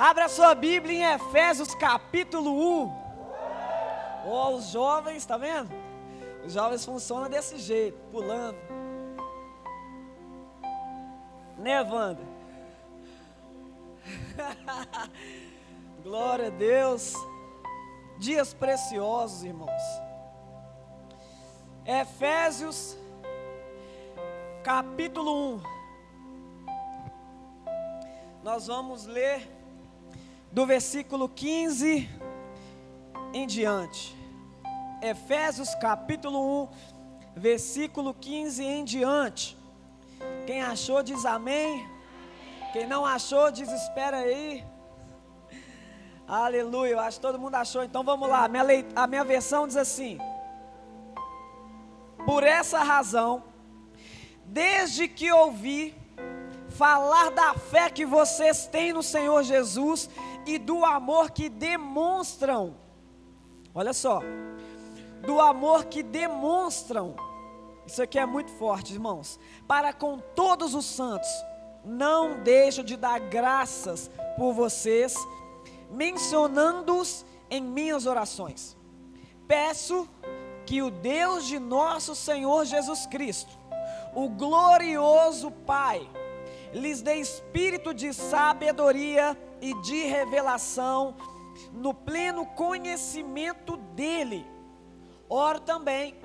Abra sua Bíblia em Efésios capítulo 1. Ó, oh, os jovens, tá vendo? Os jovens funcionam desse jeito, pulando. Né, Wanda? Glória a Deus. Dias preciosos, irmãos. Efésios capítulo 1. Nós vamos ler do versículo 15 em diante. Efésios capítulo 1, versículo 15 em diante. Quem achou diz amém. Quem não achou, diz espera aí. Aleluia, eu acho que todo mundo achou. Então vamos lá. Minha leit a minha versão diz assim: Por essa razão, desde que ouvi falar da fé que vocês têm no Senhor Jesus e do amor que demonstram. Olha só, do amor que demonstram. Isso aqui é muito forte, irmãos. Para com todos os santos, não deixo de dar graças por vocês, mencionando-os em minhas orações. Peço que o Deus de nosso Senhor Jesus Cristo, o glorioso Pai, lhes dê espírito de sabedoria e de revelação no pleno conhecimento dele. Oro também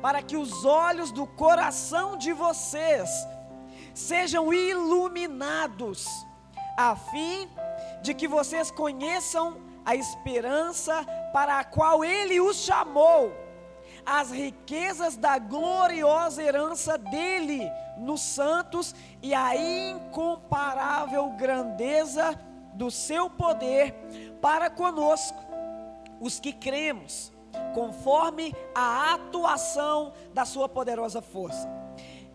para que os olhos do coração de vocês sejam iluminados, a fim de que vocês conheçam a esperança para a qual ele os chamou, as riquezas da gloriosa herança dele nos santos e a incomparável grandeza do seu poder para conosco, os que cremos, conforme a atuação da sua poderosa força.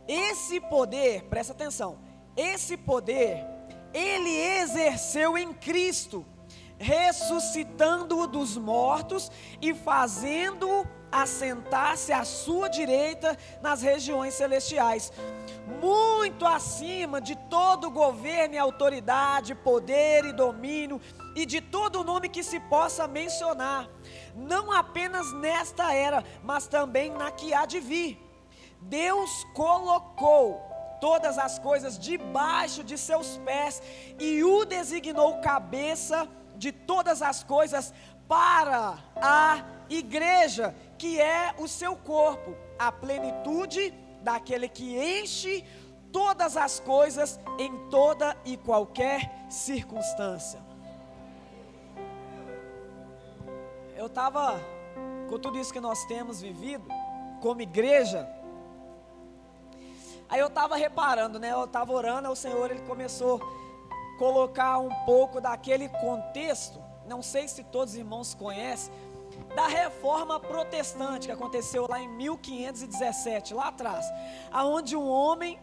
Esse poder, presta atenção, esse poder, ele exerceu em Cristo, ressuscitando-o dos mortos e fazendo-o assentar-se à sua direita nas regiões celestiais, muito acima de todo governo e autoridade, poder e domínio e de todo nome que se possa mencionar, não apenas nesta era, mas também na que há de vir. Deus colocou todas as coisas debaixo de seus pés e o designou cabeça de todas as coisas para a igreja, que é o seu corpo, a plenitude daquele que enche todas as coisas em toda e qualquer circunstância. Eu estava, com tudo isso que nós temos vivido, como igreja, aí eu estava reparando, né? Eu estava orando, o Senhor ele começou a colocar um pouco daquele contexto. Não sei se todos os irmãos conhecem, da reforma protestante que aconteceu lá em 1517, lá atrás, aonde um homem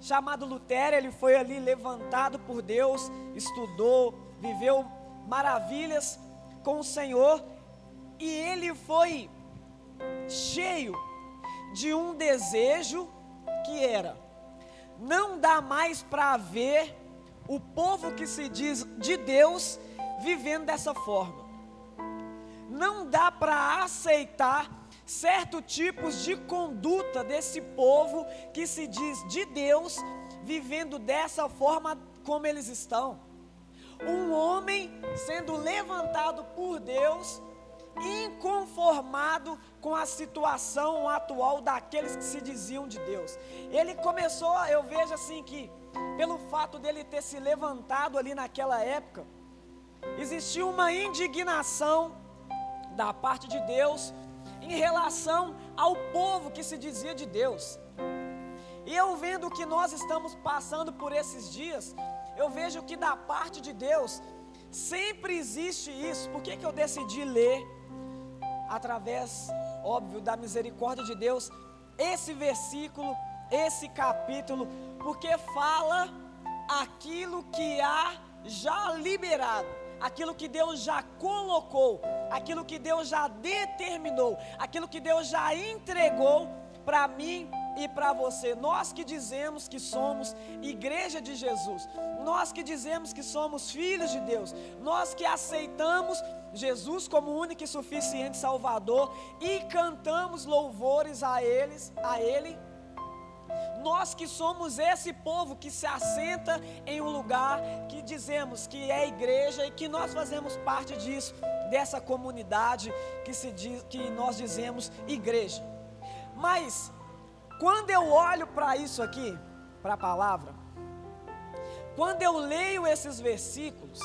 chamado Lutero, ele foi ali levantado por Deus, estudou, viveu maravilhas com o Senhor e ele foi cheio de um desejo que era não dá mais para ver o povo que se diz de Deus vivendo dessa forma não dá para aceitar certos tipos de conduta desse povo que se diz de Deus, vivendo dessa forma como eles estão. Um homem sendo levantado por Deus, inconformado com a situação atual daqueles que se diziam de Deus. Ele começou, eu vejo assim que, pelo fato dele ter se levantado ali naquela época, existia uma indignação da parte de Deus em relação ao povo que se dizia de Deus. E eu vendo que nós estamos passando por esses dias, eu vejo que da parte de Deus sempre existe isso. Por que, que eu decidi ler, através, óbvio, da misericórdia de Deus, esse versículo, esse capítulo? Porque fala aquilo que há já liberado, aquilo que Deus já colocou aquilo que Deus já determinou, aquilo que Deus já entregou para mim e para você, nós que dizemos que somos igreja de Jesus, nós que dizemos que somos filhos de Deus, nós que aceitamos Jesus como único e suficiente Salvador e cantamos louvores a eles, a ele, nós que somos esse povo que se assenta em um lugar que dizemos que é igreja e que nós fazemos parte disso, dessa comunidade que se diz que nós dizemos igreja. Mas quando eu olho para isso aqui, para a palavra, quando eu leio esses versículos,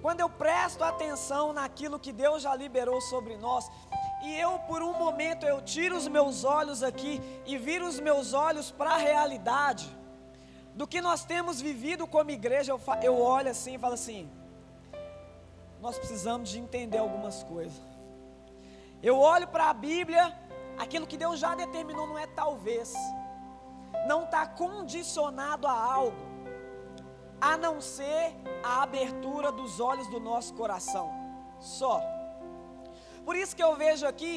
quando eu presto atenção naquilo que Deus já liberou sobre nós, e eu por um momento eu tiro os meus olhos aqui e viro os meus olhos para a realidade do que nós temos vivido como igreja, eu, eu olho assim e falo assim: nós precisamos de entender algumas coisas. Eu olho para a Bíblia, aquilo que Deus já determinou não é talvez, não está condicionado a algo, a não ser a abertura dos olhos do nosso coração, só. Por isso que eu vejo aqui,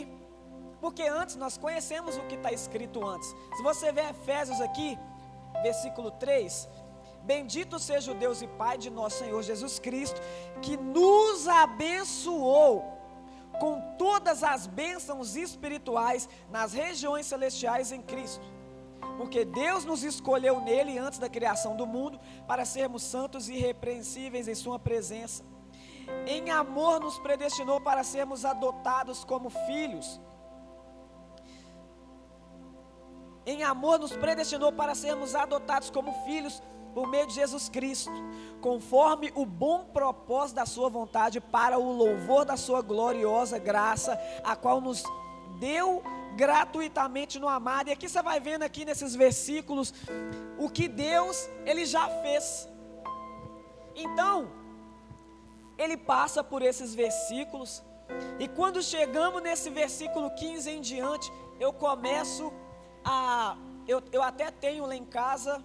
porque antes nós conhecemos o que está escrito antes. Se você ver Efésios aqui, versículo 3, Bendito seja o Deus e Pai de nosso Senhor Jesus Cristo, que nos abençoou com todas as bênçãos espirituais nas regiões celestiais em Cristo. Porque Deus nos escolheu nele antes da criação do mundo para sermos santos e irrepreensíveis em Sua presença em amor nos predestinou para sermos adotados como filhos. Em amor nos predestinou para sermos adotados como filhos por meio de Jesus Cristo, conforme o bom propósito da Sua vontade, para o louvor da Sua gloriosa graça, a qual nos deu gratuitamente no amado. E aqui você vai vendo aqui nesses versículos o que Deus ele já fez. Então, ele passa por esses versículos, e quando chegamos nesse versículo 15 em diante, eu começo a. Eu, eu até tenho lá em casa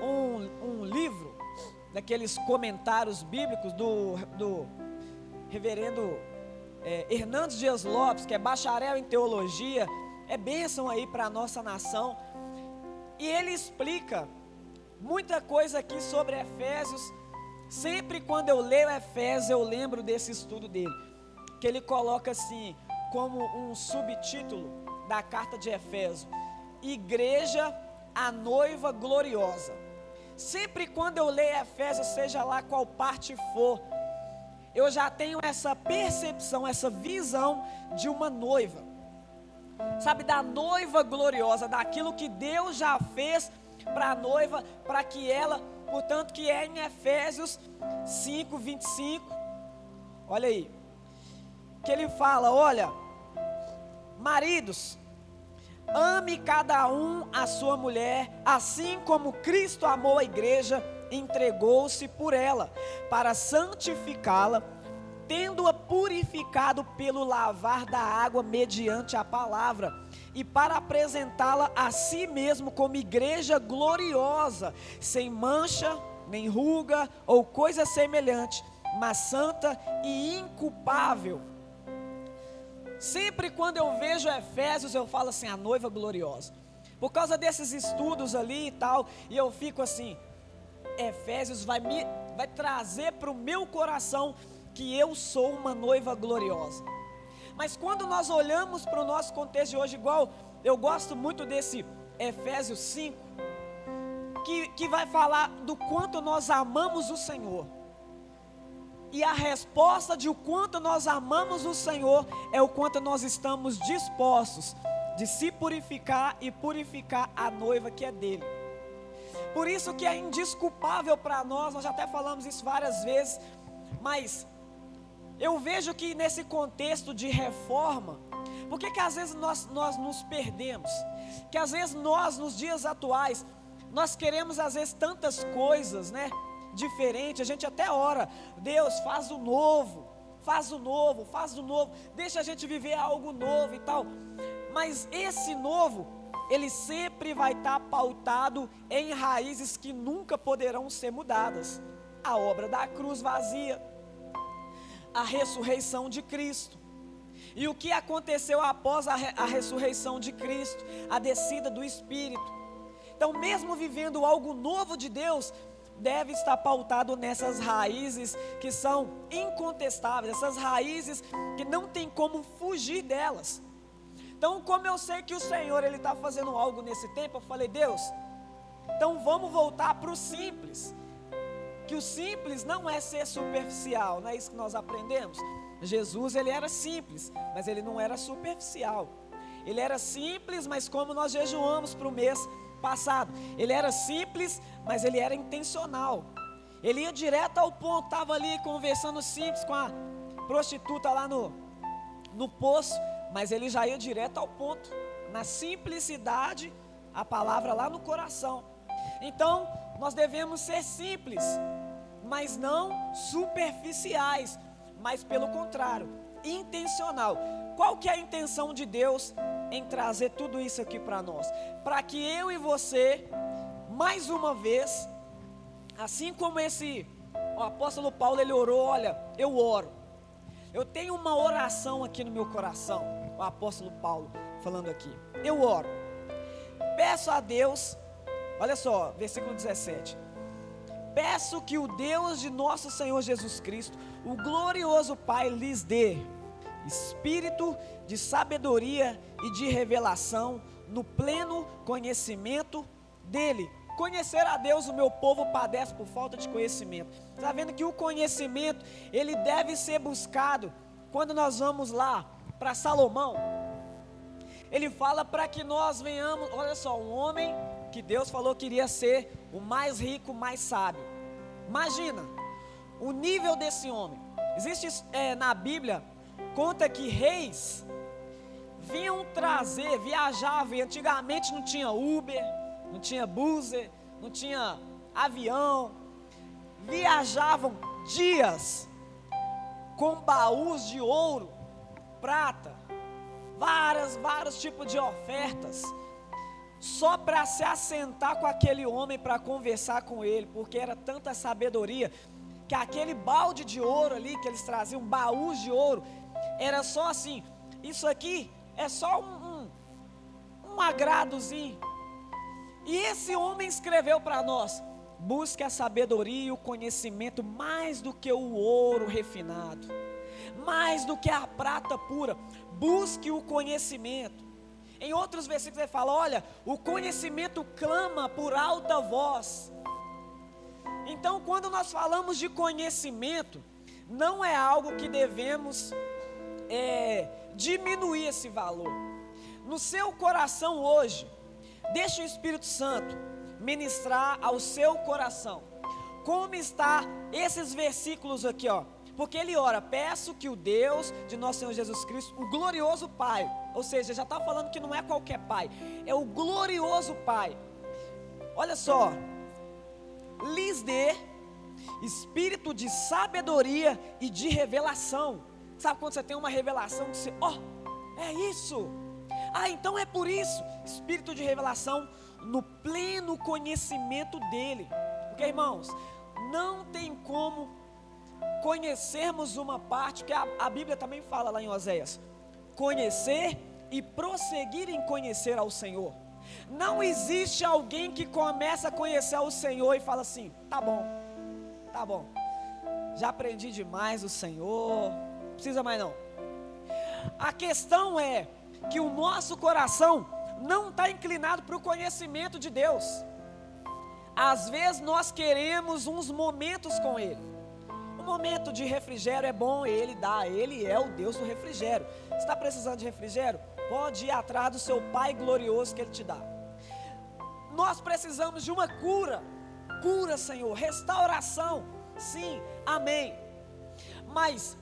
um, um livro, daqueles comentários bíblicos do, do reverendo é, Hernandes Dias Lopes, que é bacharel em teologia, é bênção aí para a nossa nação. E ele explica muita coisa aqui sobre Efésios Sempre quando eu leio Efésios, eu lembro desse estudo dele, que ele coloca assim, como um subtítulo da carta de Efésios: Igreja, a noiva gloriosa. Sempre quando eu leio Efésios, seja lá qual parte for, eu já tenho essa percepção, essa visão de uma noiva. Sabe, da noiva gloriosa, daquilo que Deus já fez para a noiva, para que ela Portanto, que é em Efésios 5, 25. Olha aí. Que ele fala: olha, maridos, ame cada um a sua mulher, assim como Cristo amou a igreja, entregou-se por ela, para santificá-la tendo-a purificado pelo lavar da água mediante a palavra, e para apresentá-la a si mesmo como igreja gloriosa, sem mancha, nem ruga ou coisa semelhante, mas santa e inculpável. Sempre quando eu vejo Efésios, eu falo assim, a noiva gloriosa. Por causa desses estudos ali e tal, e eu fico assim, Efésios vai me vai trazer para o meu coração que eu sou uma noiva gloriosa. Mas quando nós olhamos para o nosso contexto de hoje, igual eu gosto muito desse Efésios 5, que, que vai falar do quanto nós amamos o Senhor. E a resposta de o quanto nós amamos o Senhor é o quanto nós estamos dispostos de se purificar e purificar a noiva que é dele. Por isso que é indisculpável para nós, nós já até falamos isso várias vezes, mas eu vejo que nesse contexto de reforma, por que, às vezes nós, nós nos perdemos? Que às vezes nós, nos dias atuais, nós queremos às vezes tantas coisas, né? Diferente, a gente até ora, Deus faz o novo, faz o novo, faz o novo, deixa a gente viver algo novo e tal. Mas esse novo, ele sempre vai estar pautado em raízes que nunca poderão ser mudadas. A obra da cruz vazia, a ressurreição de Cristo. E o que aconteceu após a, a ressurreição de Cristo, a descida do Espírito. Então, mesmo vivendo algo novo de Deus, deve estar pautado nessas raízes que são incontestáveis, essas raízes que não tem como fugir delas. Então, como eu sei que o Senhor ele está fazendo algo nesse tempo, eu falei, Deus, então vamos voltar para o simples. Que o simples não é ser superficial, não é isso que nós aprendemos. Jesus ele era simples, mas ele não era superficial. Ele era simples, mas como nós jejuamos para o mês passado, ele era simples, mas ele era intencional. Ele ia direto ao ponto, estava ali conversando simples com a prostituta lá no, no poço, mas ele já ia direto ao ponto, na simplicidade, a palavra lá no coração. Então, nós devemos ser simples, mas não superficiais, mas pelo contrário, intencional. Qual que é a intenção de Deus em trazer tudo isso aqui para nós? Para que eu e você, mais uma vez, assim como esse o apóstolo Paulo ele orou, olha, eu oro. Eu tenho uma oração aqui no meu coração, o apóstolo Paulo falando aqui. Eu oro. Peço a Deus, olha só, versículo 17. Peço que o Deus de nosso Senhor Jesus Cristo, o glorioso Pai, lhes dê espírito de sabedoria e de revelação no pleno conhecimento dele. Conhecer a Deus, o meu povo padece por falta de conhecimento. Está vendo que o conhecimento, ele deve ser buscado quando nós vamos lá para Salomão. Ele fala para que nós venhamos, olha só, um homem que Deus falou que iria ser o mais rico, mais sábio. Imagina o nível desse homem. Existe é, na Bíblia, conta que reis vinham trazer, viajavam, e antigamente não tinha Uber, não tinha buzzer, não tinha avião, viajavam dias com baús de ouro, prata, várias, vários tipos de ofertas, só para se assentar com aquele homem para conversar com ele, porque era tanta sabedoria que aquele balde de ouro ali que eles traziam, baús de ouro, era só assim. Isso aqui é só um, um, um agradozinho. E esse homem escreveu para nós: busque a sabedoria e o conhecimento mais do que o ouro refinado, mais do que a prata pura. Busque o conhecimento. Em outros versículos ele fala: olha, o conhecimento clama por alta voz. Então, quando nós falamos de conhecimento, não é algo que devemos é, diminuir esse valor. No seu coração hoje, deixe o Espírito Santo ministrar ao seu coração. Como está esses versículos aqui, ó? Porque ele ora, peço que o Deus de nosso Senhor Jesus Cristo, o glorioso Pai, ou seja, já está falando que não é qualquer Pai, é o glorioso Pai. Olha só, lhes dê espírito de sabedoria e de revelação. Sabe quando você tem uma revelação que você, ó, oh, é isso. Ah, então é por isso, espírito de revelação no pleno conhecimento dele. Porque, irmãos, não tem como conhecermos uma parte que a, a Bíblia também fala lá em Oséias: conhecer e prosseguir em conhecer ao Senhor. Não existe alguém que começa a conhecer ao Senhor e fala assim: tá bom, tá bom, já aprendi demais o Senhor, não precisa mais não. A questão é que o nosso coração não está inclinado para o conhecimento de Deus. Às vezes nós queremos uns momentos com Ele. Momento de refrigério é bom, Ele dá, Ele é o Deus do refrigério. Está precisando de refrigério? Pode ir atrás do seu Pai glorioso que Ele te dá. Nós precisamos de uma cura, cura, Senhor, restauração. Sim, amém. Mas,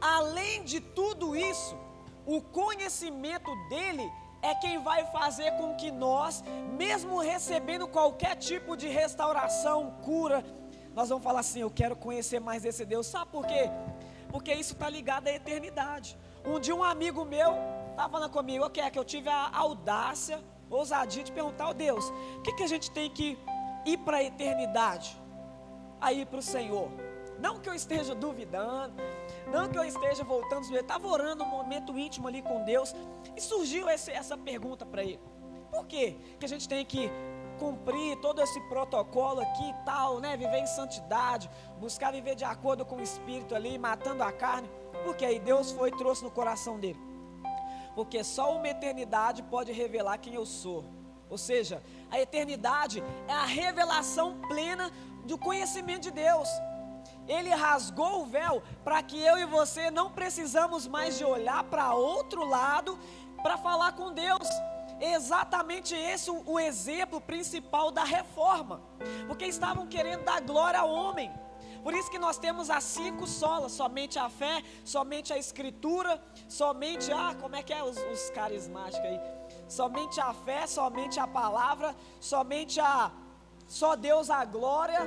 além de tudo isso, o conhecimento dele é quem vai fazer com que nós, mesmo recebendo qualquer tipo de restauração, cura, nós vamos falar assim: Eu quero conhecer mais desse Deus. Sabe por quê? Porque isso está ligado à eternidade. Um dia, um amigo meu estava falando comigo: Eu quero que eu tive a audácia, ousadia de perguntar ao Deus: O que, que a gente tem que ir para a eternidade? A ir para o Senhor. Não que eu esteja duvidando, Não que eu esteja voltando, ele estava orando um momento íntimo ali com Deus. E surgiu esse, essa pergunta para ele: Por que, que a gente tem que cumprir todo esse protocolo aqui e tal, né? Viver em santidade, buscar viver de acordo com o Espírito ali, matando a carne? Porque aí Deus foi e trouxe no coração dele. Porque só uma eternidade pode revelar quem eu sou. Ou seja, a eternidade é a revelação plena do conhecimento de Deus. Ele rasgou o véu para que eu e você não precisamos mais de olhar para outro lado para falar com Deus. Exatamente esse o, exemplo principal da reforma, porque estavam querendo dar glória ao homem. Por isso que nós temos as cinco solas: somente a fé, somente a escritura, somente a. Como é que é os, os carismáticos aí? Somente a fé, somente a palavra, somente a só Deus a glória.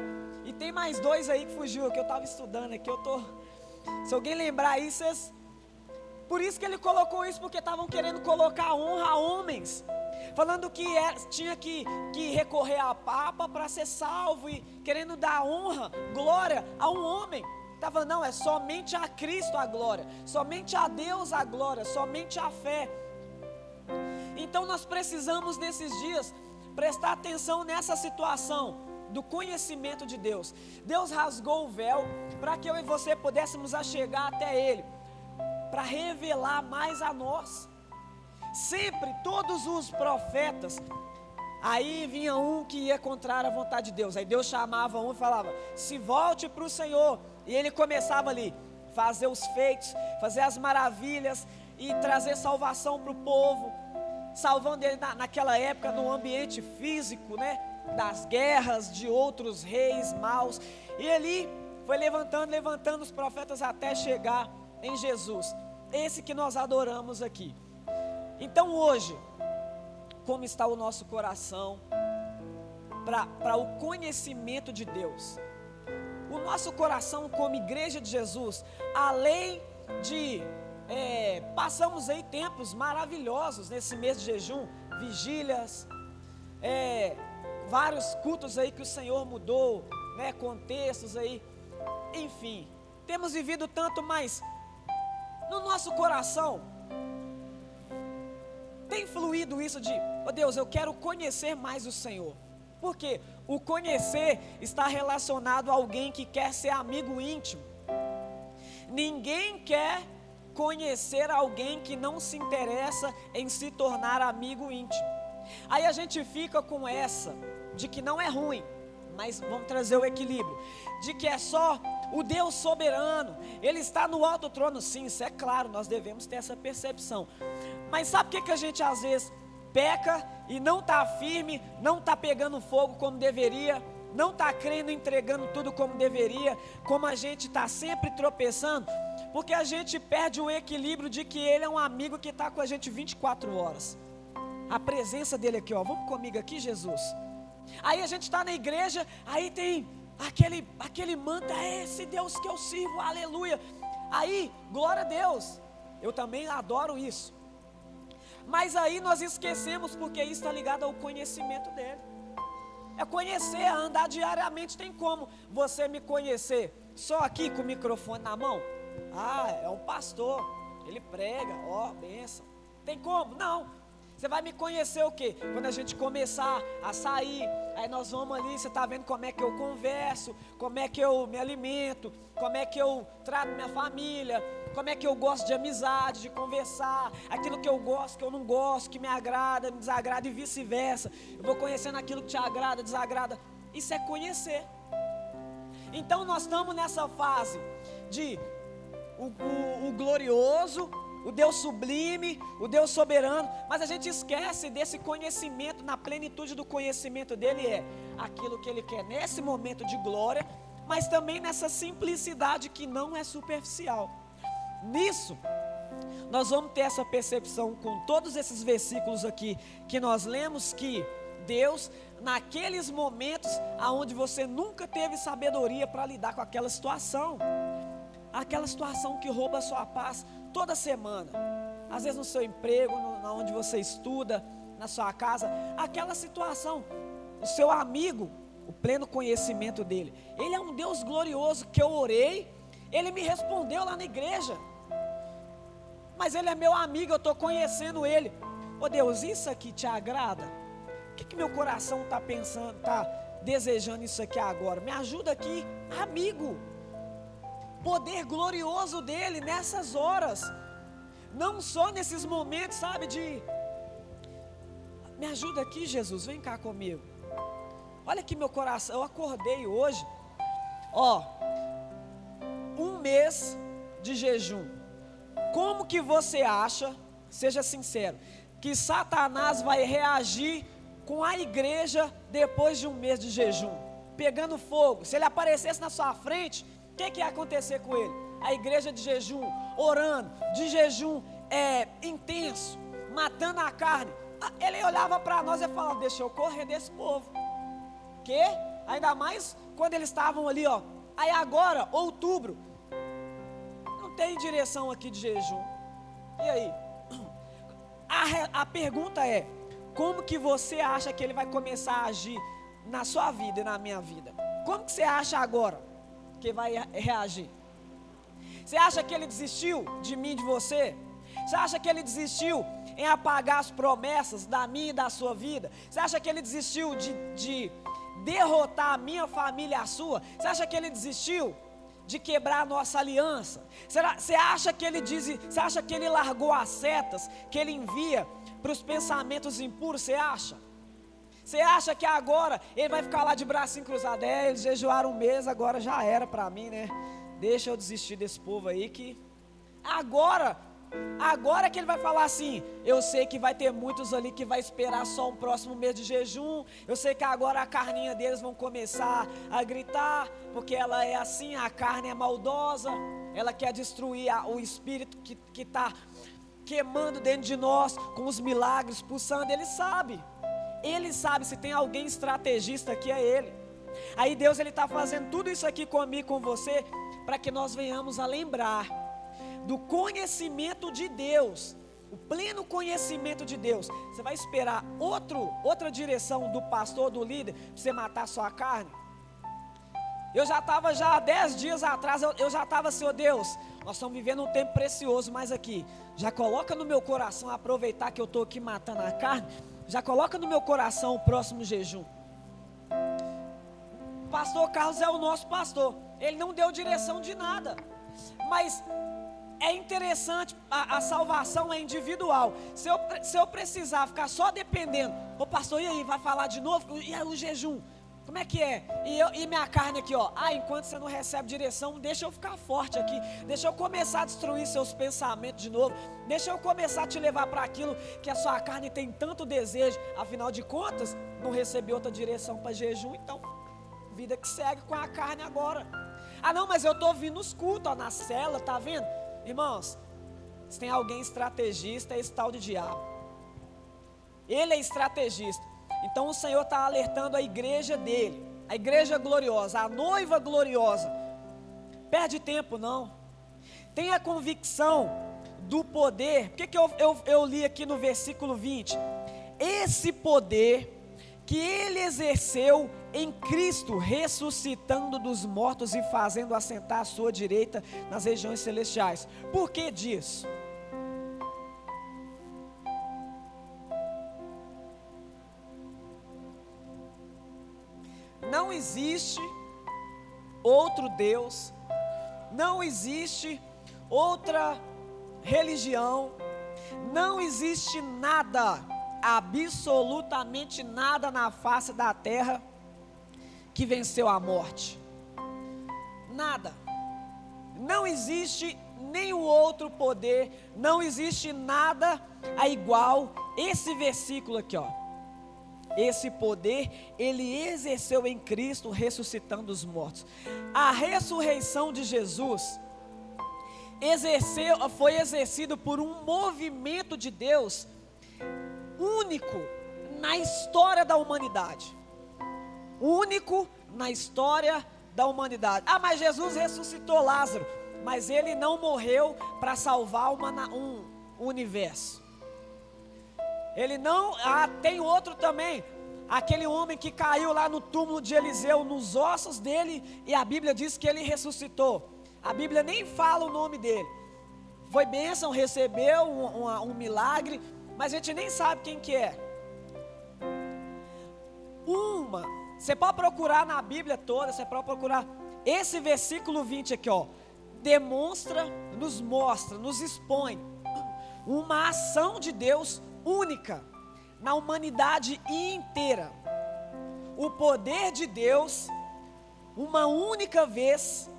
E tem mais dois aí que fugiu, que eu estava estudando aqui. Eu tô. Se alguém lembrar isso, vocês... por isso que ele colocou isso, porque estavam querendo colocar honra a homens. Falando que é, tinha que, que recorrer a Papa para ser salvo e querendo dar honra, glória a um homem. Estava, não, é somente a Cristo a glória, somente a Deus a glória, somente a fé. Então nós precisamos nesses dias prestar atenção nessa situação do conhecimento de Deus. Deus rasgou o véu para que eu e você pudéssemos chegar até Ele, para revelar mais a nós. Sempre, todos os profetas, aí vinha um que ia contra a vontade de Deus. Aí Deus chamava um e falava: Se volte para o Senhor. E ele começava ali, fazer os feitos, fazer as maravilhas e trazer salvação para o povo salvando ele na, naquela época no ambiente físico, né? Das guerras de outros reis maus. E ele foi levantando, levantando os profetas até chegar em Jesus. Esse que nós adoramos aqui. Então hoje, como está o nosso coração para o conhecimento de Deus? O nosso coração, como igreja de Jesus, além de é, passamos aí tempos maravilhosos nesse mês de jejum, vigílias, é, vários cultos aí que o Senhor mudou, né, contextos aí, enfim, temos vivido tanto, mas no nosso coração tem fluído isso de, oh Deus, eu quero conhecer mais o Senhor. Porque o conhecer está relacionado a alguém que quer ser amigo íntimo. Ninguém quer conhecer alguém que não se interessa em se tornar amigo íntimo. Aí a gente fica com essa de que não é ruim, mas vamos trazer o equilíbrio, de que é só o Deus soberano, Ele está no alto trono, sim, isso é claro, nós devemos ter essa percepção. Mas sabe o que, que a gente às vezes peca e não está firme, não está pegando fogo como deveria, não está crendo, entregando tudo como deveria, como a gente está sempre tropeçando? Porque a gente perde o equilíbrio de que Ele é um amigo que está com a gente 24 horas. A presença dele aqui, ó. Vamos comigo aqui, Jesus. Aí a gente está na igreja, aí tem aquele, aquele manta, é esse Deus que eu sirvo, aleluia. Aí, glória a Deus. Eu também adoro isso. Mas aí nós esquecemos, porque isso está ligado ao conhecimento dele. É conhecer, andar diariamente. Tem como você me conhecer só aqui com o microfone na mão? Ah, é um pastor, ele prega, ó, benção. Tem como? Não. Você vai me conhecer o quê? Quando a gente começar a sair, aí nós vamos ali, você está vendo como é que eu converso, como é que eu me alimento, como é que eu trato minha família, como é que eu gosto de amizade, de conversar, aquilo que eu gosto, que eu não gosto, que me agrada, me desagrada e vice-versa. Eu vou conhecendo aquilo que te agrada, desagrada. Isso é conhecer. Então nós estamos nessa fase de o, o, o glorioso, o Deus sublime, o Deus soberano, mas a gente esquece desse conhecimento, na plenitude do conhecimento dele é aquilo que ele quer nesse momento de glória, mas também nessa simplicidade que não é superficial. Nisso, nós vamos ter essa percepção com todos esses versículos aqui que nós lemos que Deus, naqueles momentos aonde você nunca teve sabedoria para lidar com aquela situação, aquela situação que rouba a sua paz toda semana. Às vezes no seu emprego, no, onde você estuda, na sua casa, aquela situação, o seu amigo, o pleno conhecimento dele. Ele é um Deus glorioso que eu orei Ele me respondeu lá na igreja. Mas ele é meu amigo, eu estou conhecendo ele. Ô oh, Deus, isso aqui te agrada? O que, que meu coração está pensando, está desejando isso aqui agora? Me ajuda aqui, amigo. Poder glorioso dele nessas horas. Não só nesses momentos, sabe, de me ajuda aqui, Jesus, vem cá comigo. Olha aqui meu coração, eu acordei hoje. Ó, um mês de jejum. Como que você acha, seja sincero, que Satanás vai reagir com a igreja depois de um mês de jejum? Pegando fogo. Se ele aparecesse na sua frente, que, que ia acontecer com ele? A igreja de jejum, orando, de jejum é, intenso, matando a carne. Ah, ele olhava para nós e falava: Deixa eu correr desse povo quê? Ainda mais quando eles estavam ali, ó. Aí agora, outubro, não tem direção aqui de jejum. E aí? A, a pergunta é: como que você acha que ele vai começar a agir na sua vida e na minha vida? Como que você acha agora que vai reagir? Você acha que ele desistiu de mim, de você? Você acha que ele desistiu em apagar as promessas da minha e da sua vida? Você acha que ele desistiu de, de derrotar a minha família e a sua, você acha que ele desistiu de quebrar a nossa aliança? Será, você acha que ele diz, você acha que ele largou as setas que ele envia para os pensamentos impuros? Você acha? Você acha que agora ele vai ficar lá de bracinho cruzado? É, eles jejuaram um mês, agora já era para mim, né? Deixa eu desistir desse povo aí que agora Agora que ele vai falar assim, eu sei que vai ter muitos ali que vai esperar só um próximo mês de jejum. Eu sei que agora a carninha deles vão começar a gritar, porque ela é assim, a carne é maldosa. Ela quer destruir a, o espírito que está queimando dentro de nós com os milagres, pulsando. Ele sabe. Ele sabe se tem alguém estrategista aqui é ele. Aí Deus ele está fazendo tudo isso aqui comigo, com você, para que nós venhamos a lembrar do conhecimento de Deus, o pleno conhecimento de Deus. Você vai esperar outro, outra direção do pastor, do líder, para você matar sua carne? Eu já estava já há dez dias atrás, eu, eu já estava, Senhor Deus, nós estamos vivendo um tempo precioso, mas aqui, já coloca no meu coração, aproveitar que eu estou aqui matando a carne, já coloca no meu coração o próximo jejum. Pastor Carlos é o nosso pastor, ele não deu direção de nada, mas é interessante, a, a, salvação é individual. Se eu, se eu precisar ficar só dependendo, ô pastor, e aí, vai falar de novo? E aí o jejum? Como é que é? E, eu, e minha carne aqui, ó. Ah, enquanto você não recebe direção, deixa eu ficar forte aqui. Deixa eu começar a destruir seus pensamentos de novo. Deixa eu começar a te levar para aquilo que a sua carne tem tanto desejo. Afinal de contas, não recebi outra direção para jejum, então vida que segue com a carne agora. Ah, não, mas eu tô vindo nos cultos, ó, na cela, tá vendo? Irmãos, se tem alguém estrategista, é esse tal de diabo. Ele é estrategista. Então o Senhor está alertando a igreja dele, a igreja gloriosa, a noiva gloriosa. Perde tempo, não. Tenha convicção do poder. Por que, que eu, eu, eu li aqui no versículo 20? Esse poder que ele exerceu em Cristo, ressuscitando dos mortos e fazendo assentar à sua direita nas regiões celestiais. Por que disso? Existe outro Deus, não existe outra religião, não existe nada, absolutamente nada na face da terra que venceu a morte. Nada. Não existe nenhum outro poder, não existe nada a igual esse versículo aqui, ó. Esse poder ele exerceu em Cristo ressuscitando os mortos. A ressurreição de Jesus exerceu, foi exercido por um movimento de Deus único na história da humanidade único na história da humanidade. Ah, mas Jesus ressuscitou Lázaro, mas ele não morreu para salvar uma, um universo. Ele não. Ah, tem outro também. Aquele homem que caiu lá no túmulo de Eliseu, nos ossos dele, e a Bíblia diz que ele ressuscitou. A Bíblia nem fala o nome dele. Foi bênção, recebeu um, um, um milagre, mas a gente nem sabe quem que é. Uma, você pode procurar na Bíblia toda, você pode procurar esse versículo 20 aqui, ó, demonstra, nos mostra, nos expõe uma ação de Deus única na humanidade inteira. O poder de Deus, uma única vez,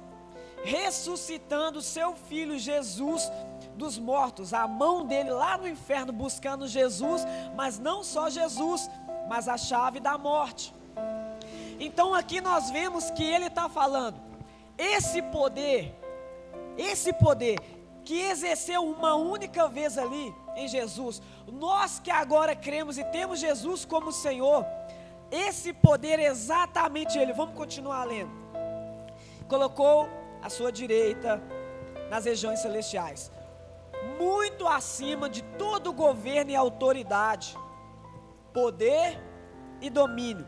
ressuscitando seu filho Jesus dos mortos, a mão dele lá no inferno buscando Jesus, mas não só Jesus, mas a chave da morte. Então aqui nós vemos que ele está falando, esse poder, esse poder que exerceu uma única vez ali em Jesus, nós que agora cremos e temos Jesus como Senhor, esse poder é exatamente ele. Vamos continuar lendo. Colocou à sua direita nas regiões celestiais, muito acima de todo governo e autoridade, poder e domínio,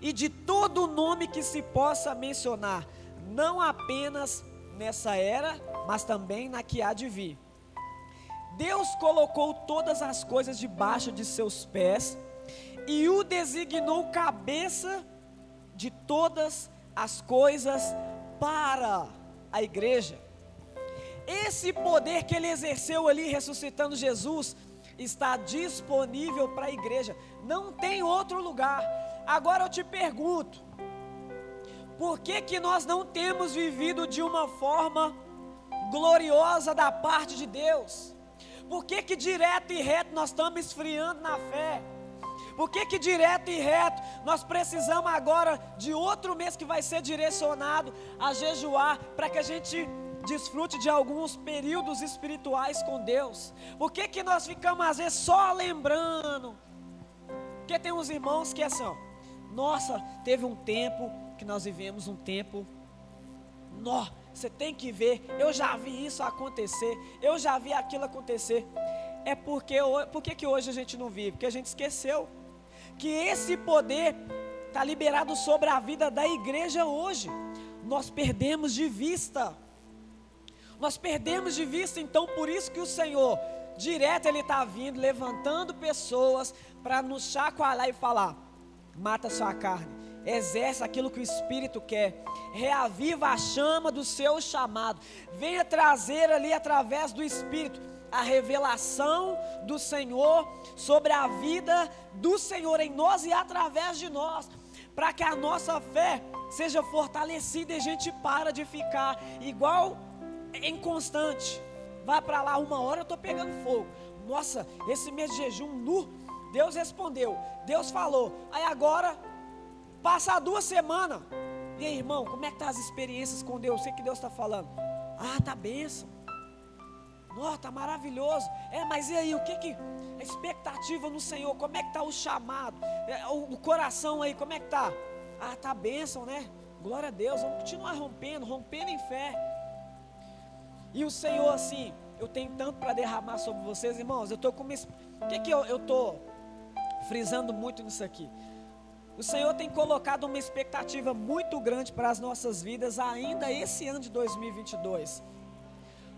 e de todo nome que se possa mencionar, não apenas nessa era, mas também na que há de vir. Deus colocou todas as coisas debaixo de seus pés e o designou cabeça de todas as coisas para a igreja. Esse poder que ele exerceu ali ressuscitando Jesus está disponível para a igreja. Não tem outro lugar. Agora eu te pergunto: por que que nós não temos vivido de uma forma gloriosa da parte de Deus? Por que que direto e reto nós estamos esfriando na fé? Por que que direto e reto nós precisamos agora de outro mês que vai ser direcionado a jejuar para que a gente desfrute de alguns períodos espirituais com Deus? Por que que nós ficamos às vezes só lembrando? Porque tem uns irmãos que é assim, ó, nossa, teve um tempo que nós vivemos um tempo nó, você tem que ver, eu já vi isso acontecer, eu já vi aquilo acontecer. É porque, por que hoje a gente não vive? Porque a gente esqueceu que esse poder está liberado sobre a vida da igreja hoje. Nós perdemos de vista. Nós perdemos de vista, então por isso que o Senhor, direto Ele está vindo, levantando pessoas para nos chacoalhar e falar: mata sua carne, exerce aquilo que o Espírito quer, reaviva a chama do seu chamado, venha trazer ali através do Espírito a revelação do Senhor sobre a vida do Senhor em nós e através de nós, para que a nossa fé seja fortalecida e a gente para de ficar igual inconstante. Vai para lá uma hora eu estou pegando fogo. Nossa, esse mês de jejum nu, Deus respondeu, Deus falou. Aí agora passa duas semanas. E aí, irmão, como é que tá as experiências com Deus? Sei que Deus está falando. Ah, tá benção. Nossa, tá maravilhoso. É, mas e aí, o que que a expectativa no Senhor? Como é que tá o chamado? É, o, o coração aí, como é que tá? Ah, tá bênção, né? Glória a Deus. Vamos continuar rompendo, rompendo em fé. E o Senhor assim, eu tenho tanto para derramar sobre vocês, irmãos. Eu tô com uma, o que que eu tô frisando muito nisso aqui? O Senhor tem colocado uma expectativa muito grande para as nossas vidas ainda esse ano de 2022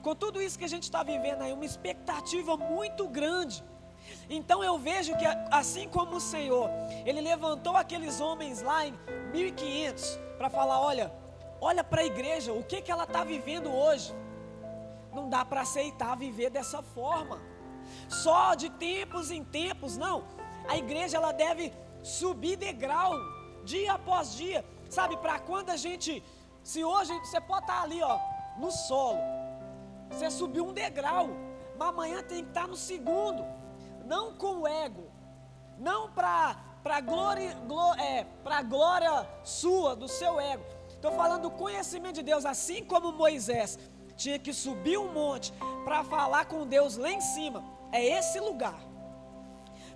com tudo isso que a gente está vivendo aí, uma expectativa muito grande. Então eu vejo que assim como o Senhor, Ele levantou aqueles homens lá em 1500 para falar: olha, olha para a igreja, o que, que ela está vivendo hoje. Não dá para aceitar viver dessa forma, só de tempos em tempos, não. A igreja ela deve subir degrau, dia após dia, sabe? Para quando a gente, se hoje você pode estar tá ali, ó, no solo, você subiu um degrau, mas amanhã tem que estar no segundo. Não com o ego, não para para glória, é, glória sua, do seu ego. Estou falando do conhecimento de Deus, assim como Moisés tinha que subir um monte para falar com Deus lá em cima. É esse lugar.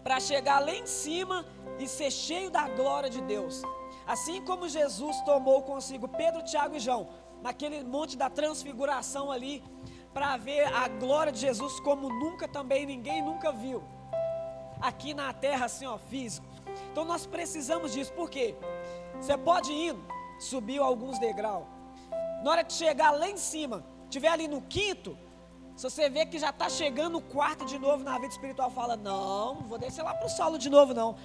Para chegar lá em cima e ser cheio da glória de Deus. Assim como Jesus tomou consigo Pedro, Tiago e João, naquele monte da transfiguração ali, para ver a glória de Jesus como nunca também ninguém nunca viu. Aqui na terra, assim, ó, físico. Então nós precisamos disso, por quê? Você pode ir, subiu alguns degraus. Na hora que chegar lá em cima, tiver ali no quinto, se você vê que já está chegando o quarto de novo na vida espiritual, fala: Não, vou descer lá para o solo de novo, não.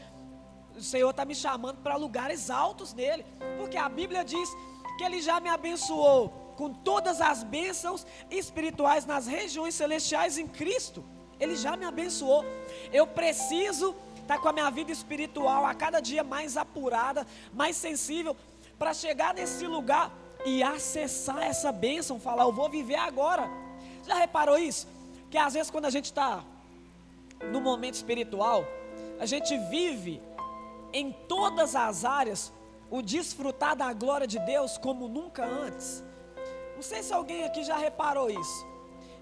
O Senhor está me chamando para lugares altos nele, porque a Bíblia diz que Ele já me abençoou com todas as bênçãos espirituais nas regiões celestiais em Cristo. Ele já me abençoou. Eu preciso estar tá com a minha vida espiritual a cada dia mais apurada, mais sensível, para chegar nesse lugar e acessar essa bênção. Falar, eu vou viver agora. Já reparou isso? Que às vezes quando a gente está no momento espiritual, a gente vive em todas as áreas o desfrutar da glória de Deus como nunca antes. Não sei se alguém aqui já reparou isso.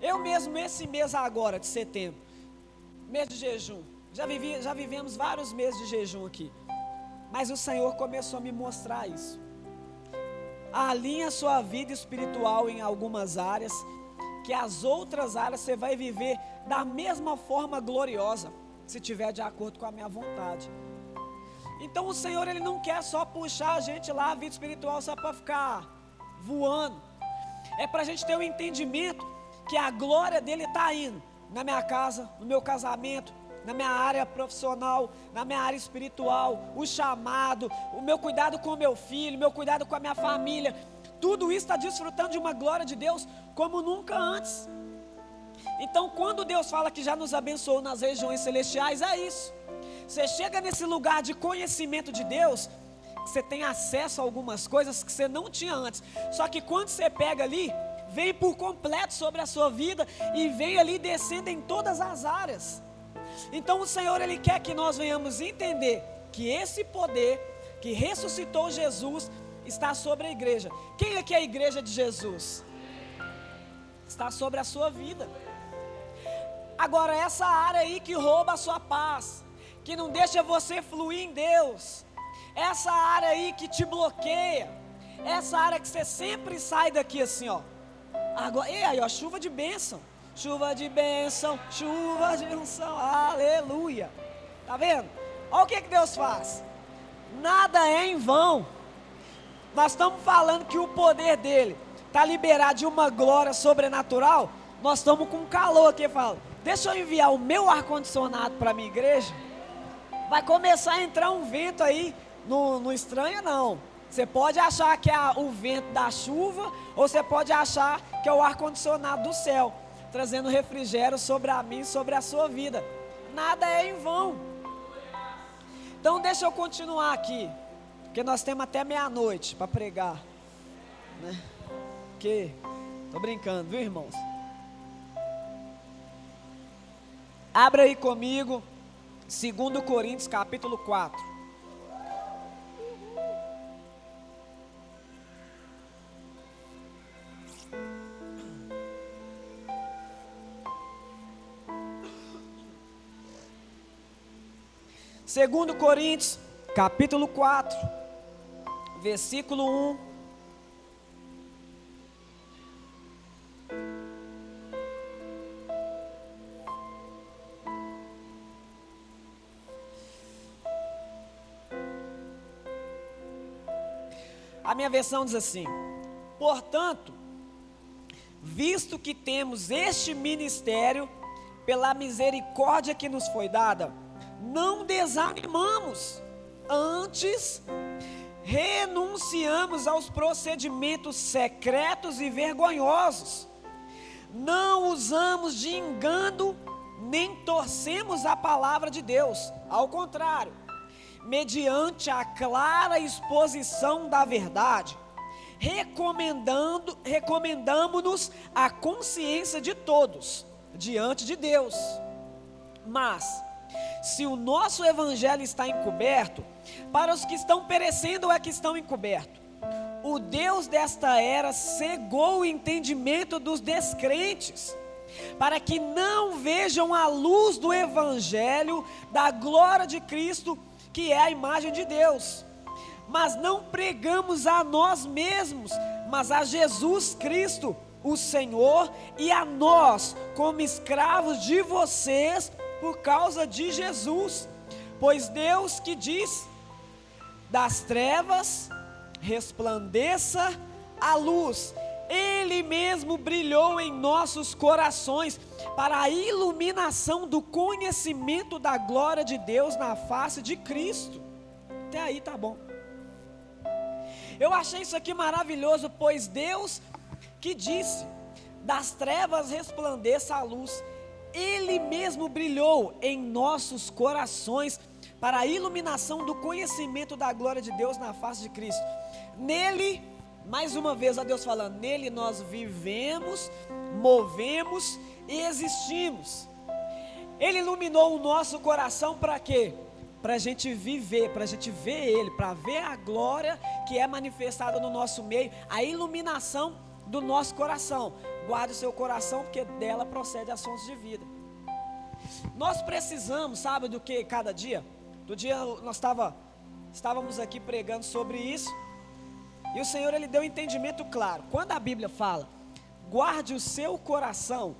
Eu mesmo, esse mês agora, de setembro, mês de jejum, já, vivi, já vivemos vários meses de jejum aqui. Mas o Senhor começou a me mostrar isso. Alinha sua vida espiritual em algumas áreas, que as outras áreas você vai viver da mesma forma gloriosa, se tiver de acordo com a minha vontade. Então o Senhor ele não quer só puxar a gente lá a vida espiritual só para ficar voando. É para a gente ter o um entendimento que a glória dele está indo na minha casa, no meu casamento, na minha área profissional, na minha área espiritual, o chamado, o meu cuidado com o meu filho, meu cuidado com a minha família, tudo isso está desfrutando de uma glória de Deus como nunca antes. Então, quando Deus fala que já nos abençoou nas regiões celestiais, é isso. Você chega nesse lugar de conhecimento de Deus, você tem acesso a algumas coisas que você não tinha antes. Só que quando você pega ali, vem por completo sobre a sua vida e vem ali descendo em todas as áreas. Então o Senhor ele quer que nós venhamos entender que esse poder que ressuscitou Jesus está sobre a igreja. Quem é que é a igreja de Jesus? Está sobre a sua vida. Agora essa área aí que rouba a sua paz, que não deixa você fluir em Deus, essa área aí que te bloqueia, essa área que você sempre sai daqui assim, ó. Agora, e aí, ó, chuva de bênção. Chuva de bênção, chuva de unção, aleluia. Tá vendo? Olha o que, que Deus faz. Nada é em vão. Nós estamos falando que o poder dele está liberado de uma glória sobrenatural. Nós estamos com calor aqui, fala. Deixa eu enviar o meu ar-condicionado para a minha igreja. Vai começar a entrar um vento aí. Não, não estranha, não. Você pode achar que é o vento da chuva, ou você pode achar que é o ar-condicionado do céu, trazendo refrigério sobre a mim, sobre a sua vida. Nada é em vão. Então deixa eu continuar aqui, porque nós temos até meia-noite para pregar, né? Que tô brincando, viu, irmãos? Abra aí comigo, 2 Coríntios capítulo 4. Segundo Coríntios, capítulo 4, versículo 1. A minha versão diz assim: Portanto, visto que temos este ministério, pela misericórdia que nos foi dada, não desanimamos, antes renunciamos aos procedimentos secretos e vergonhosos, não usamos de engano, nem torcemos a palavra de Deus, ao contrário, mediante a clara exposição da verdade, recomendando, recomendamos-nos a consciência de todos diante de Deus. Mas se o nosso evangelho está encoberto, para os que estão perecendo é que estão encobertos. O Deus desta era cegou o entendimento dos descrentes, para que não vejam a luz do evangelho da glória de Cristo, que é a imagem de Deus. Mas não pregamos a nós mesmos, mas a Jesus Cristo, o Senhor, e a nós, como escravos de vocês, por causa de Jesus. Pois Deus que diz: das trevas resplandeça a luz, Ele mesmo brilhou em nossos corações para a iluminação do conhecimento da glória de Deus na face de Cristo. Até aí tá bom. Eu achei isso aqui maravilhoso, pois Deus que disse: das trevas resplandeça a luz. Ele mesmo brilhou em nossos corações para a iluminação do conhecimento da glória de Deus na face de Cristo. Nele, mais uma vez a Deus falando, nele nós vivemos, movemos e existimos. Ele iluminou o nosso coração para quê? Para a gente viver, para a gente ver Ele, para ver a glória que é manifestada no nosso meio, a iluminação do nosso coração. Guarde o seu coração, porque dela procede as fontes de vida. Nós precisamos, sabe do que cada dia? Do dia nós estava, estávamos aqui pregando sobre isso. E o Senhor ele deu um entendimento claro. Quando a Bíblia fala, guarde o seu coração,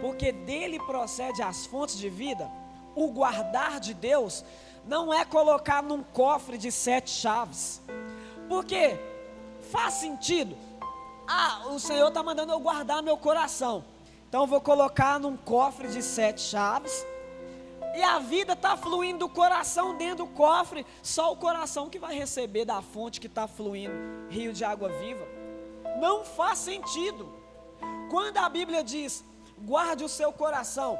porque dele procede as fontes de vida, o guardar de Deus não é colocar num cofre de sete chaves. Porque faz sentido. Ah, o Senhor está mandando eu guardar meu coração. Então eu vou colocar num cofre de sete chaves e a vida está fluindo do coração dentro do cofre, só o coração que vai receber da fonte que está fluindo, rio de água viva. Não faz sentido. Quando a Bíblia diz, guarde o seu coração,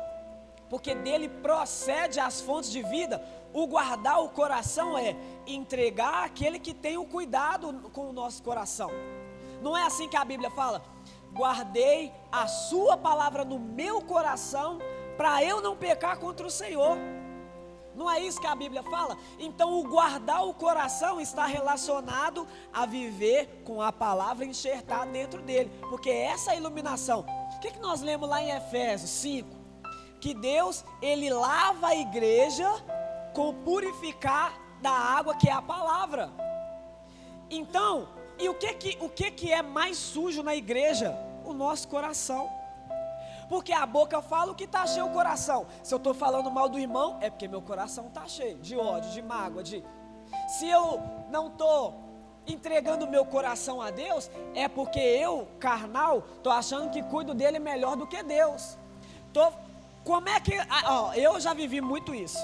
porque dele procede as fontes de vida, o guardar o coração é entregar aquele que tem o cuidado com o nosso coração. Não é assim que a Bíblia fala? Guardei a sua palavra no meu coração para eu não pecar contra o Senhor. Não é isso que a Bíblia fala? Então, o guardar o coração está relacionado a viver com a palavra enxertada dentro dele, porque essa iluminação. O que, que nós lemos lá em Efésios 5? Que Deus, ele lava a igreja com purificar da água que é a palavra. Então, e o que que, o que que é mais sujo na igreja? O nosso coração. Porque a boca fala o que está cheio o coração. Se eu estou falando mal do irmão, é porque meu coração está cheio de ódio, de mágoa, de. Se eu não estou entregando meu coração a Deus, é porque eu, carnal, estou achando que cuido dele melhor do que Deus. Tô, como é que. Ah, ó, eu já vivi muito isso.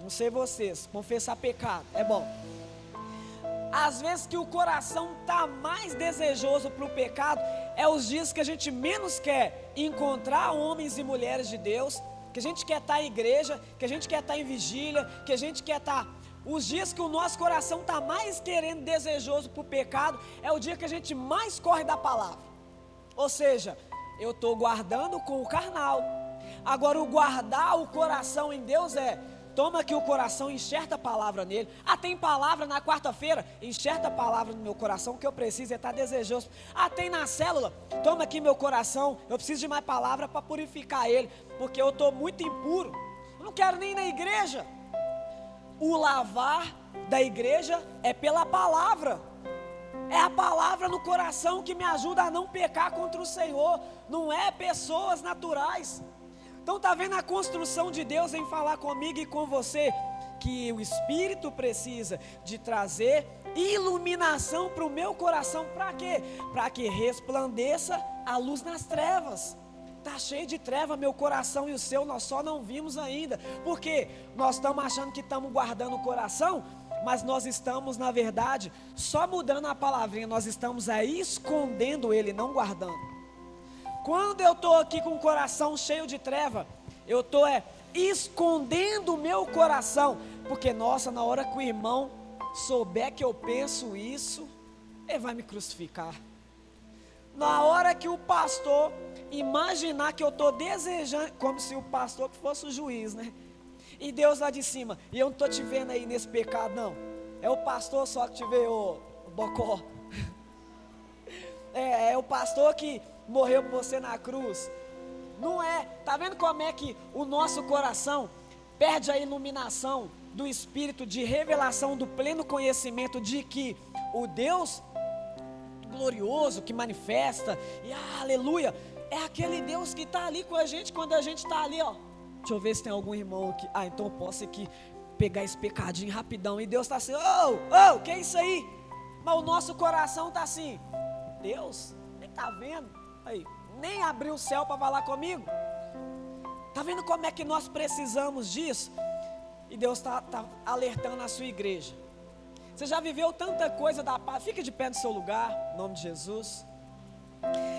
Não sei vocês, confessar pecado, é bom às vezes que o coração está mais desejoso para o pecado, é os dias que a gente menos quer encontrar homens e mulheres de Deus, que a gente quer estar tá em igreja, que a gente quer estar tá em vigília, que a gente quer estar. Tá, os dias que o nosso coração está mais querendo, desejoso para o pecado, é o dia que a gente mais corre da palavra. Ou seja, eu estou guardando com o carnal. Agora, o guardar o coração em Deus é Toma aqui o coração, enxerta a palavra nele. Ah, tem palavra na quarta-feira? Enxerta a palavra no meu coração, que eu preciso é estar desejoso. Ah, tem na célula? Toma aqui meu coração, eu preciso de mais palavra para purificar ele, porque eu estou muito impuro. Eu não quero nem ir na igreja. O lavar da igreja é pela palavra. É a palavra no coração que me ajuda a não pecar contra o Senhor, não é pessoas naturais. Então está vendo a construção de Deus em falar comigo e com você que o Espírito precisa de trazer iluminação para o meu coração, para quê? Para que resplandeça a luz nas trevas. Está cheio de treva meu coração e o seu, nós só não vimos ainda. Porque nós estamos achando que estamos guardando o coração, mas nós estamos, na verdade, só mudando a palavrinha, nós estamos aí escondendo ele, não guardando. Quando eu estou aqui com o coração cheio de treva, eu estou é, escondendo o meu coração, porque nossa, na hora que o irmão souber que eu penso isso, ele vai me crucificar. Na hora que o pastor imaginar que eu estou desejando, como se o pastor fosse o juiz, né? E Deus lá de cima, e eu não estou te vendo aí nesse pecado, não. É o pastor só que te vê, o, o bocó. É, é o pastor que morreu por você na cruz. Não é. Tá vendo como é que o nosso coração perde a iluminação do espírito de revelação do pleno conhecimento de que o Deus glorioso que manifesta e ah, aleluia, é aquele Deus que está ali com a gente quando a gente está ali, ó. Deixa eu ver se tem algum irmão aqui. Ah, então eu posso aqui pegar esse pecadinho rapidão. E Deus está assim, ô, oh, ô, oh, que é isso aí? Mas o nosso coração está assim, Deus nem está vendo. Aí, nem abriu o céu para falar comigo. Está vendo como é que nós precisamos disso? E Deus está tá alertando a sua igreja. Você já viveu tanta coisa da paz. Fica de pé no seu lugar, em nome de Jesus.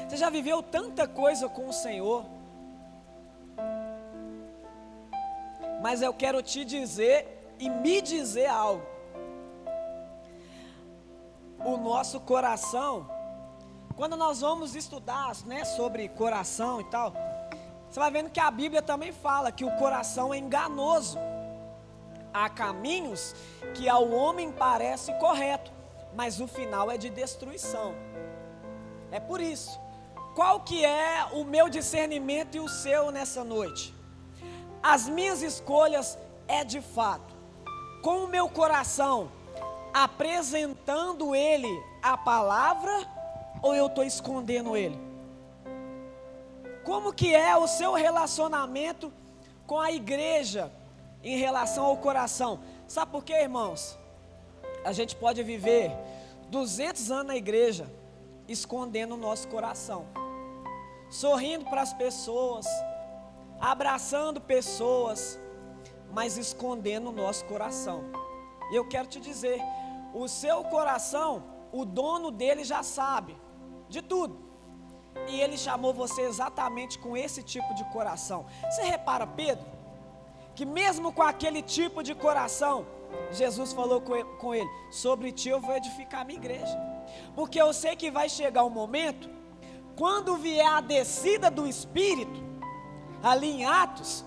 Você já viveu tanta coisa com o Senhor. Mas eu quero te dizer e me dizer algo. O nosso coração, quando nós vamos estudar né, sobre coração e tal, você vai vendo que a Bíblia também fala que o coração é enganoso. Há caminhos que ao homem parece correto, mas o final é de destruição. É por isso. Qual que é o meu discernimento e o seu nessa noite? As minhas escolhas é de fato com o meu coração apresentando ele a palavra ou eu estou escondendo ele? Como que é o seu relacionamento com a igreja em relação ao coração? Sabe por quê, irmãos? A gente pode viver 200 anos na igreja escondendo o nosso coração, sorrindo para as pessoas, abraçando pessoas, mas escondendo o nosso coração. E eu quero te dizer, o seu coração, o dono dele já sabe de tudo. E ele chamou você exatamente com esse tipo de coração. Você repara, Pedro, que mesmo com aquele tipo de coração, Jesus falou com ele: Sobre ti eu vou edificar a minha igreja. Porque eu sei que vai chegar um momento, quando vier a descida do Espírito, ali em Atos,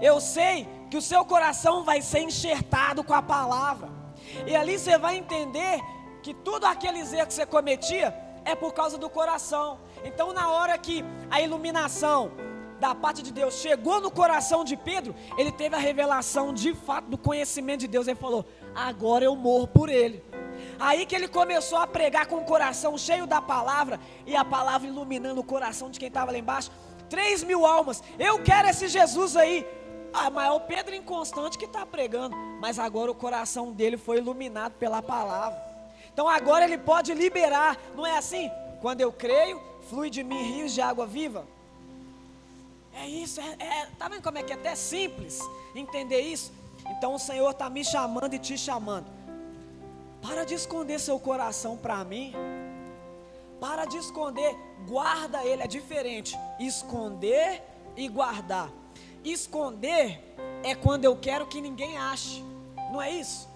eu sei que o seu coração vai ser enxertado com a palavra. E ali você vai entender que tudo aqueles erros que você cometia é por causa do coração. Então, na hora que a iluminação da parte de Deus chegou no coração de Pedro, ele teve a revelação de fato do conhecimento de Deus. Ele falou: Agora eu morro por ele. Aí que ele começou a pregar com o coração cheio da palavra e a palavra iluminando o coração de quem estava lá embaixo. Três mil almas. Eu quero esse Jesus aí. Ah, mas é o Pedro inconstante que está pregando. Mas agora o coração dele foi iluminado pela palavra. Então agora ele pode liberar. Não é assim? Quando eu creio, flui de mim rios de água viva. É isso, é, é, tá vendo como é que é até simples entender isso? Então o Senhor está me chamando e te chamando. Para de esconder seu coração para mim. Para de esconder, guarda ele, é diferente. Esconder e guardar. Esconder é quando eu quero que ninguém ache, não é isso?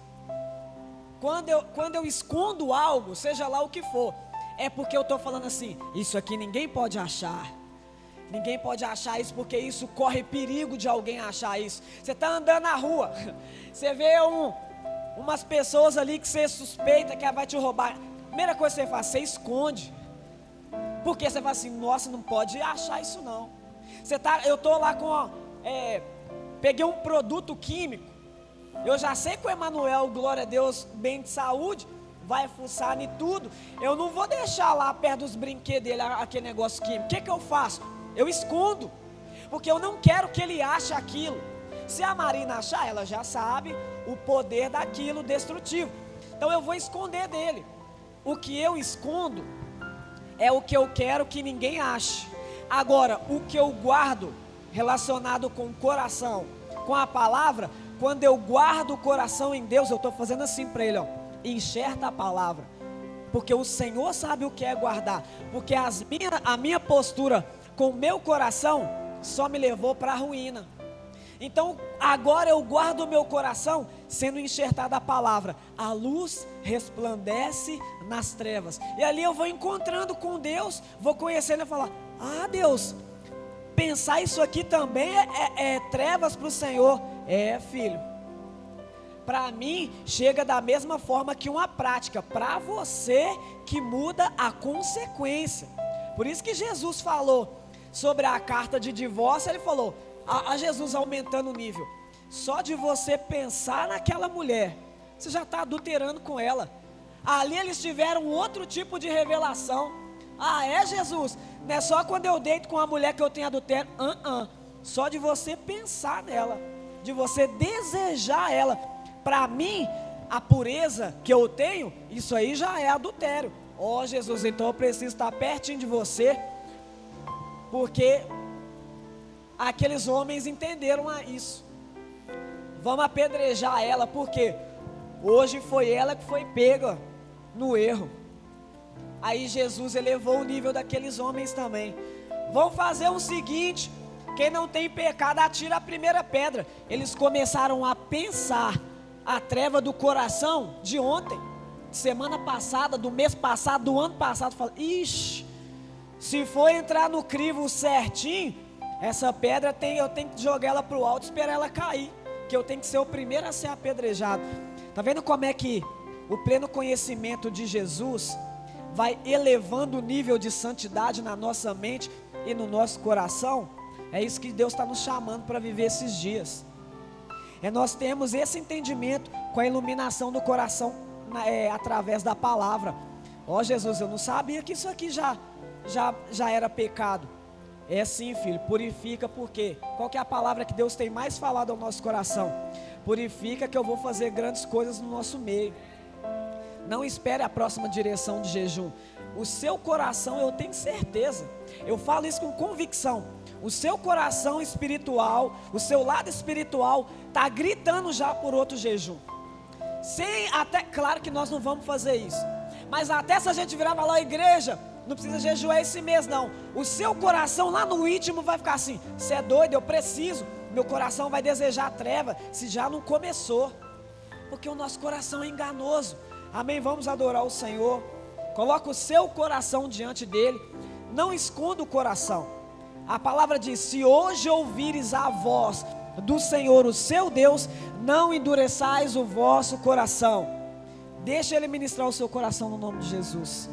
Quando eu, quando eu escondo algo, seja lá o que for, é porque eu estou falando assim: isso aqui ninguém pode achar. Ninguém pode achar isso porque isso corre perigo de alguém achar isso. Você está andando na rua, você vê um, umas pessoas ali que você suspeita que vai te roubar. Primeira coisa que você faz, você esconde. Porque você fala assim, nossa, não pode achar isso não. Você tá, eu estou lá com, é, peguei um produto químico. Eu já sei que o Emanuel, glória a Deus, bem de saúde, vai fuçar em tudo. Eu não vou deixar lá perto dos brinquedos dele aquele negócio químico. O que, que eu faço? Eu escondo. Porque eu não quero que ele ache aquilo. Se a Marina achar, ela já sabe o poder daquilo destrutivo. Então eu vou esconder dele. O que eu escondo é o que eu quero que ninguém ache. Agora, o que eu guardo relacionado com o coração, com a palavra, quando eu guardo o coração em Deus, eu estou fazendo assim para ele, ó, enxerta a palavra, porque o Senhor sabe o que é guardar, porque as minha, a minha postura com o meu coração só me levou para a ruína. Então, agora eu guardo o meu coração sendo enxertada a palavra. A luz resplandece nas trevas. E ali eu vou encontrando com Deus, vou conhecendo e falar: Ah, Deus, pensar isso aqui também é, é, é trevas para o Senhor. É, filho. Para mim, chega da mesma forma que uma prática. Para você que muda a consequência. Por isso que Jesus falou sobre a carta de divórcio, ele falou: a, a Jesus aumentando o nível. Só de você pensar naquela mulher, você já está adulterando com ela. Ali eles tiveram outro tipo de revelação. Ah, é Jesus? Não é só quando eu deito com a mulher que eu tenho adultério. Uh -uh. Só de você pensar nela, de você desejar ela. Para mim, a pureza que eu tenho, isso aí já é adultério. Ó oh, Jesus, então eu preciso estar pertinho de você, porque aqueles homens entenderam isso. Vamos apedrejar ela, porque hoje foi ela que foi pega no erro. Aí Jesus elevou o nível daqueles homens também. Vamos fazer o seguinte: quem não tem pecado, atira a primeira pedra. Eles começaram a pensar a treva do coração de ontem, semana passada, do mês passado, do ano passado. Fala, ixi, se for entrar no crivo certinho, essa pedra tem, eu tenho que jogar ela para o alto e esperar ela cair. Que eu tenho que ser o primeiro a ser apedrejado. Tá vendo como é que o pleno conhecimento de Jesus vai elevando o nível de santidade na nossa mente e no nosso coração? É isso que Deus está nos chamando para viver esses dias. É nós temos esse entendimento com a iluminação do coração é, através da palavra. Ó oh, Jesus, eu não sabia que isso aqui já, já, já era pecado. É sim, filho, purifica porque qual que é a palavra que Deus tem mais falado ao nosso coração? Purifica que eu vou fazer grandes coisas no nosso meio. Não espere a próxima direção de jejum. O seu coração, eu tenho certeza. Eu falo isso com convicção o seu coração espiritual, o seu lado espiritual está gritando já por outro jejum. Sem até, claro que nós não vamos fazer isso. Mas até se a gente virar lá, igreja, não precisa jejuar esse mês não. O seu coração lá no íntimo vai ficar assim: você é doido, eu preciso. Meu coração vai desejar a treva, se já não começou. Porque o nosso coração é enganoso. Amém? Vamos adorar o Senhor. Coloca o seu coração diante dele. Não esconda o coração. A palavra diz: Se hoje ouvires a voz do Senhor, o seu Deus, não endureçais o vosso coração. Deixa Ele ministrar o seu coração no nome de Jesus.